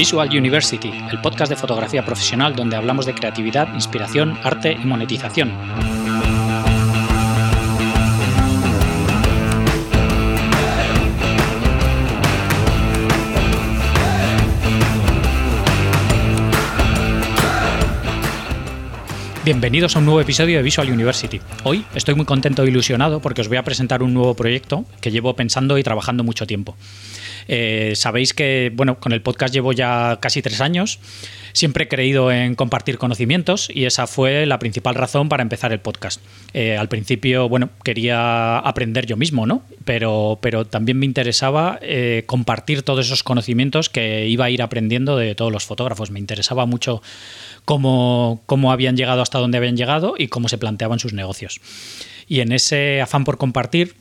Visual University, el podcast de fotografía profesional donde hablamos de creatividad, inspiración, arte y monetización. Bienvenidos a un nuevo episodio de Visual University. Hoy estoy muy contento e ilusionado porque os voy a presentar un nuevo proyecto que llevo pensando y trabajando mucho tiempo. Eh, sabéis que, bueno, con el podcast llevo ya casi tres años. Siempre he creído en compartir conocimientos y esa fue la principal razón para empezar el podcast. Eh, al principio, bueno, quería aprender yo mismo, ¿no? Pero, pero también me interesaba eh, compartir todos esos conocimientos que iba a ir aprendiendo de todos los fotógrafos. Me interesaba mucho cómo, cómo habían llegado hasta donde habían llegado y cómo se planteaban sus negocios. Y en ese afán por compartir,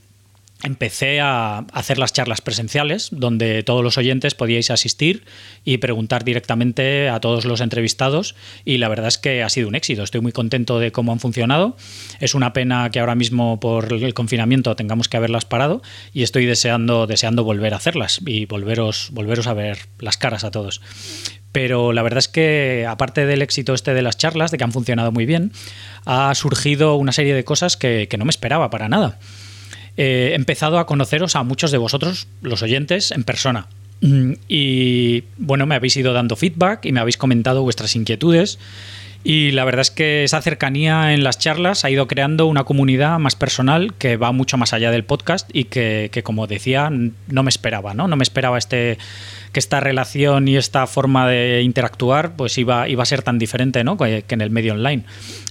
empecé a hacer las charlas presenciales, donde todos los oyentes podíais asistir y preguntar directamente a todos los entrevistados. Y la verdad es que ha sido un éxito. Estoy muy contento de cómo han funcionado. Es una pena que ahora mismo por el confinamiento tengamos que haberlas parado y estoy deseando, deseando volver a hacerlas y volveros, volveros a ver las caras a todos. Pero la verdad es que, aparte del éxito este de las charlas, de que han funcionado muy bien, ha surgido una serie de cosas que, que no me esperaba para nada he empezado a conoceros a muchos de vosotros, los oyentes, en persona. Mm, y bueno, me habéis ido dando feedback y me habéis comentado vuestras inquietudes. Y la verdad es que esa cercanía en las charlas ha ido creando una comunidad más personal que va mucho más allá del podcast y que, que como decía, no me esperaba, ¿no? No me esperaba este que esta relación y esta forma de interactuar pues iba, iba a ser tan diferente ¿no? que, en el medio online.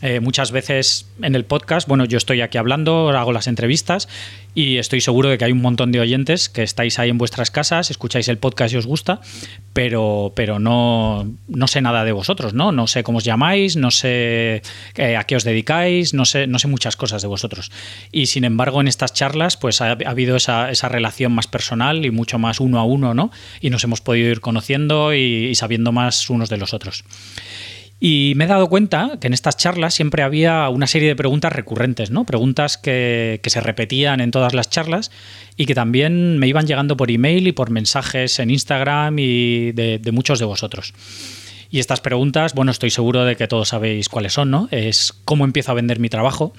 Eh, muchas veces en el podcast, bueno, yo estoy aquí hablando, hago las entrevistas y estoy seguro de que hay un montón de oyentes que estáis ahí en vuestras casas, escucháis el podcast y os gusta, pero, pero no, no sé nada de vosotros, ¿no? No sé cómo os llamáis, no sé eh, a qué os dedicáis, no sé, no sé muchas cosas de vosotros. Y sin embargo, en estas charlas, pues ha, habido esa, esa, relación más personal y mucho más uno a uno, ¿no? Y nos hemos podido ir conociendo y, sabiendo más unos de los otros. Y me he dado cuenta que en estas charlas siempre había una serie de preguntas recurrentes, ¿no? Preguntas que, se repetían en todas las charlas y que también me iban llegando por email y por mensajes en Instagram y de, de muchos de vosotros. Y estas preguntas, bueno, estoy seguro de que todos sabéis cuáles son, ¿no? Es cómo empiezo a vender mi trabajo,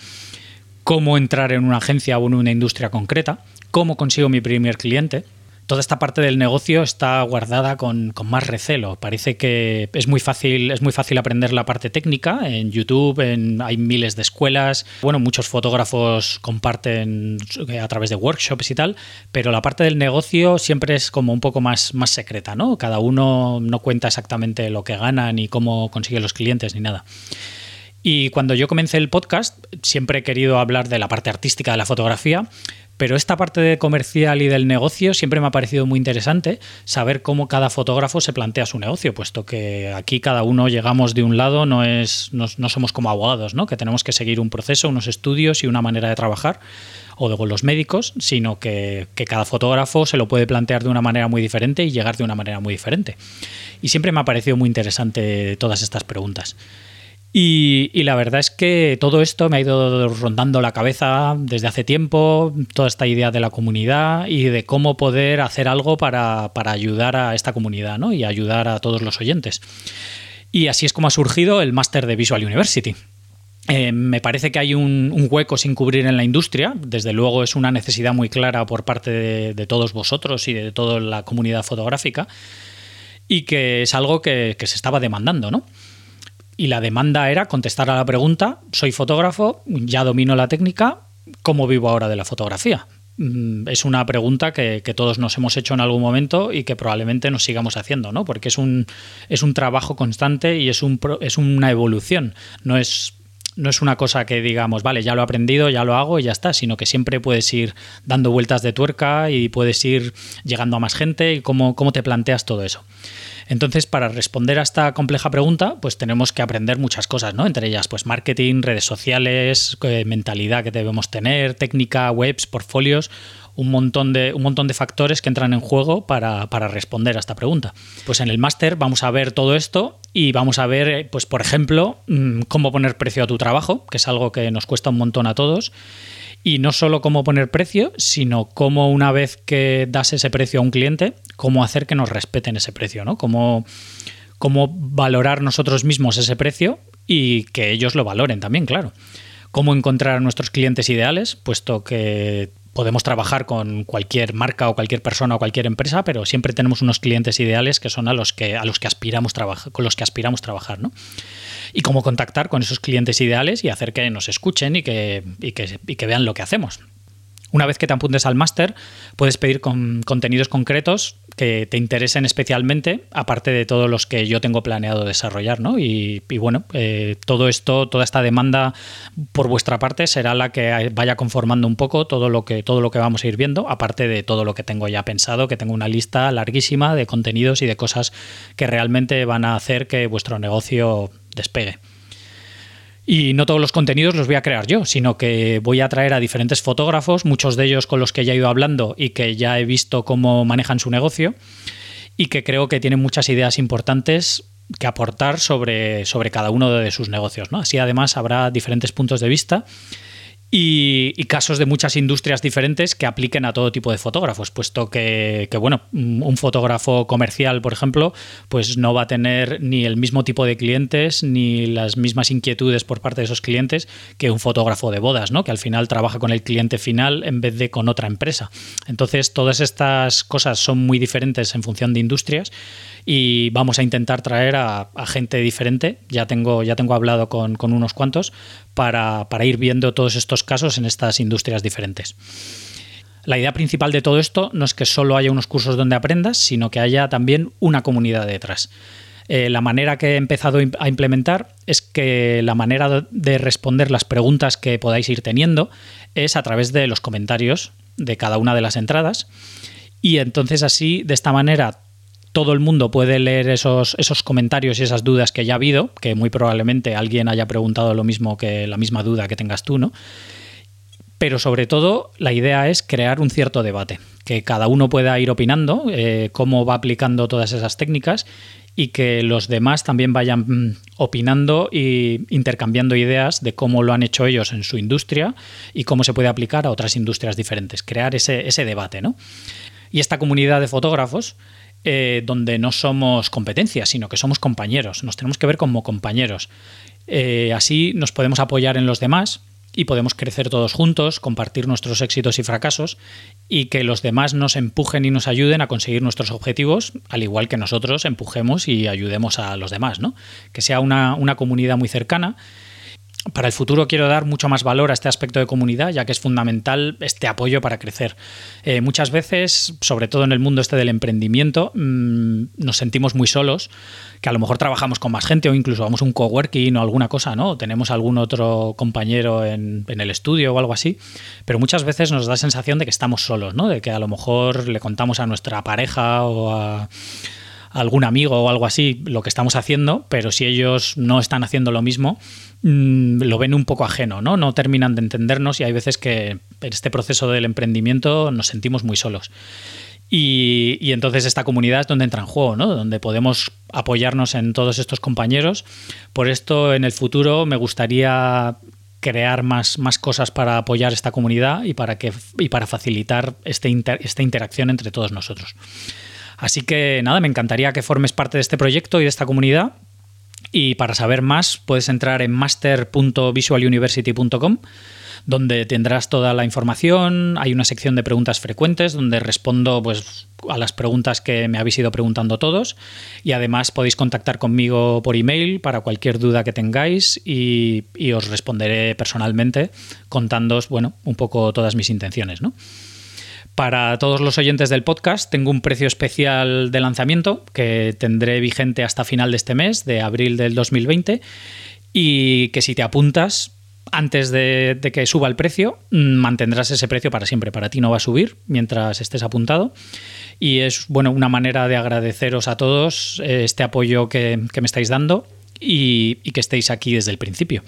cómo entrar en una agencia o en una industria concreta, cómo consigo mi primer cliente, toda esta parte del negocio está guardada con, más recelo. Parece que es muy fácil, es muy fácil aprender la parte técnica. En YouTube hay miles de escuelas. Bueno, muchos fotógrafos comparten a través de workshops y tal, pero la parte del negocio siempre es como un poco más, más secreta, ¿no? Cada uno no cuenta exactamente lo que gana ni cómo consigue los clientes ni nada. Y cuando yo comencé el podcast, siempre he querido hablar de la parte artística de la fotografía, pero esta parte de comercial y del negocio siempre me ha parecido muy interesante saber cómo cada fotógrafo se plantea su negocio, puesto que aquí cada uno llegamos de un lado, no, es, no, somos como abogados, ¿no? que tenemos que seguir un proceso, unos estudios y una manera de trabajar, o de los médicos, sino que cada fotógrafo se lo puede plantear de una manera muy diferente y llegar de una manera muy diferente. Y siempre me ha parecido muy interesante todas estas preguntas. Y, la verdad es que todo esto me ha ido rondando la cabeza desde hace tiempo, toda esta idea de la comunidad y de cómo poder hacer algo para, ayudar a esta comunidad ¿no? y ayudar a todos los oyentes. Y así es como ha surgido el máster de Visual University. Eh, me parece que hay un, hueco sin cubrir en la industria, desde luego es una necesidad muy clara por parte de, de todos vosotros y de toda la comunidad fotográfica, y que es algo que, que se estaba demandando, ¿no? Y la demanda era contestar a la pregunta, soy fotógrafo, ya domino la técnica, ¿cómo vivo ahora de la fotografía? Mm, es una pregunta que, todos nos hemos hecho en algún momento y que probablemente nos sigamos haciendo, ¿no? Porque es un, es un trabajo constante y es, un, es una evolución, no es no es una cosa que digamos, vale, ya lo he aprendido, ya lo hago y ya está, sino que siempre puedes ir dando vueltas de tuerca y puedes ir llegando a más gente y cómo, cómo te planteas todo eso. Entonces, para responder a esta compleja pregunta, pues tenemos que aprender muchas cosas, ¿no? Entre ellas, pues marketing, redes sociales, eh, mentalidad que debemos tener, técnica, webs, portfolios, un montón de, un montón de factores que entran en juego para, responder a esta pregunta. Pues en el máster vamos a ver todo esto y vamos a ver, eh, pues por ejemplo, mm, cómo poner precio a tu trabajo, que es algo que nos cuesta un montón a todos. Y no solo cómo poner precio, sino cómo una vez que das ese precio a un cliente, cómo hacer que nos respeten ese precio, ¿no? Cómo, cómo valorar nosotros mismos ese precio y que ellos lo valoren también, claro. Cómo encontrar a nuestros clientes ideales, puesto que podemos trabajar con cualquier marca o cualquier persona o cualquier empresa, pero siempre tenemos unos clientes ideales que son a los que, a los que aspiramos trabajar, con los que aspiramos trabajar, ¿no? Y cómo contactar con esos clientes ideales y hacer que nos escuchen y que, y que, vean lo que hacemos. Una vez que te apuntes al máster, puedes pedir con contenidos concretos que te interesen especialmente, aparte de todos los que yo tengo planeado desarrollar, ¿no? Y, bueno, eh, todo esto, toda esta demanda por vuestra parte será la que vaya conformando un poco todo lo que todo lo que vamos a ir viendo, aparte de todo lo que tengo ya pensado, que tengo una lista larguísima de contenidos y de cosas que realmente van a hacer que vuestro negocio despegue. Y no todos los contenidos los voy a crear yo, sino que voy a traer a diferentes fotógrafos, muchos de ellos con los que ya he ido hablando y que ya he visto cómo manejan su negocio y que creo que tienen muchas ideas importantes que aportar sobre, sobre cada uno de sus negocios. ¿no? Así además habrá diferentes puntos de vista y, casos de muchas industrias diferentes que apliquen a todo tipo de fotógrafos, puesto que, bueno, un fotógrafo comercial, por ejemplo, pues no va a tener ni el mismo tipo de clientes ni las mismas inquietudes por parte de esos clientes que un fotógrafo de bodas, ¿no? Que al final trabaja con el cliente final en vez de con otra empresa. Entonces, todas estas cosas son muy diferentes en función de industrias y vamos a intentar traer a, gente diferente. Ya tengo, ya tengo hablado con, unos cuantos para, ir viendo todos estos casos en estas industrias diferentes. La idea principal de todo esto no es que solo haya unos cursos donde aprendas, sino que haya también una comunidad detrás. Eh, la manera que he empezado a implementar es que la manera de responder las preguntas que podáis ir teniendo es a través de los comentarios de cada una de las entradas. Y entonces así, de esta manera, todo el mundo puede leer esos, esos comentarios y esas dudas que ya ha habido, que muy probablemente alguien haya preguntado lo mismo que la misma duda que tengas tú, ¿no? Pero sobre todo la idea es crear un cierto debate, que cada uno pueda ir opinando eh, cómo va aplicando todas esas técnicas y que los demás también vayan mm, opinando e intercambiando ideas de cómo lo han hecho ellos en su industria y cómo se puede aplicar a otras industrias diferentes, crear ese, ese debate, ¿no? Y esta comunidad de fotógrafos eh, donde no somos competencias, sino que somos compañeros, nos tenemos que ver como compañeros. Eh, así nos podemos apoyar en los demás y podemos crecer todos juntos, compartir nuestros éxitos y fracasos y que los demás nos empujen y nos ayuden a conseguir nuestros objetivos, al igual que nosotros empujemos y ayudemos a los demás, ¿no? Que sea una, una comunidad muy cercana para el futuro quiero dar mucho más valor a este aspecto de comunidad, ya que es fundamental este apoyo para crecer. Eh, muchas veces, sobre todo en el mundo este del emprendimiento, mm, nos sentimos muy solos, que a lo mejor trabajamos con más gente o incluso vamos a un coworking o alguna cosa, ¿no? tenemos algún otro compañero en, en, el estudio o algo así, pero muchas veces nos da la sensación de que estamos solos, ¿no? De que a lo mejor le contamos a nuestra pareja o a algún amigo o algo así lo que estamos haciendo, pero si ellos no están haciendo lo mismo, mm, lo ven un poco ajeno, ¿no? No terminan de entendernos y hay veces que en este proceso del emprendimiento nos sentimos muy solos. Y, entonces esta comunidad es donde entra en juego, ¿no? donde podemos apoyarnos en todos estos compañeros. Por esto en el futuro me gustaría crear más, más cosas para apoyar esta comunidad y para, que, y para facilitar este esta interacción entre todos nosotros. Así que nada, me encantaría que formes parte de este proyecto y de esta comunidad. Y para saber más, puedes entrar en master.visualuniversity.com donde tendrás toda la información. Hay una sección de preguntas frecuentes donde respondo pues, a las preguntas que me habéis ido preguntando todos. Y además podéis contactar conmigo por email para cualquier duda que tengáis y, y os responderé personalmente contándoos bueno, un poco todas mis intenciones. ¿no? Para todos los oyentes del podcast tengo un precio especial de lanzamiento que tendré vigente hasta final de este mes, de abril del 2020, y que si te apuntas antes de, que suba el precio, mm, mantendrás ese precio para siempre. Para ti no va a subir mientras estés apuntado. Y es bueno, una manera de agradeceros a todos eh, este apoyo que, me estáis dando y que estéis aquí desde el principio.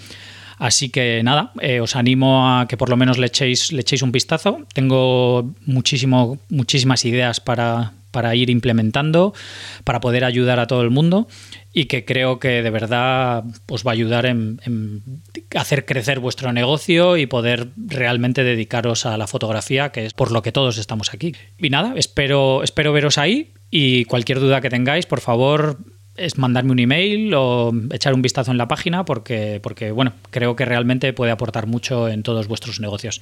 Así que nada, eh, os animo a que por lo menos le echéis, le echéis un vistazo. Tengo muchísimo, muchísimas ideas para, para ir implementando, para poder ayudar a todo el mundo y que creo que de verdad os va a ayudar en, hacer crecer vuestro negocio y poder realmente dedicaros a la fotografía, que es por lo que todos estamos aquí. Y nada, espero, espero veros ahí y cualquier duda que tengáis, por favor, es mandarme un email o echar un vistazo en la página porque, porque, bueno, creo que realmente puede aportar mucho en todos vuestros negocios.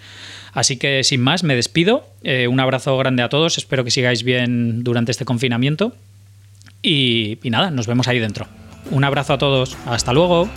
Así que sin más, me despido. Eh, un abrazo grande a todos. Espero que sigáis bien durante este confinamiento. y nada, nos vemos ahí dentro. Un abrazo a todos. Hasta luego.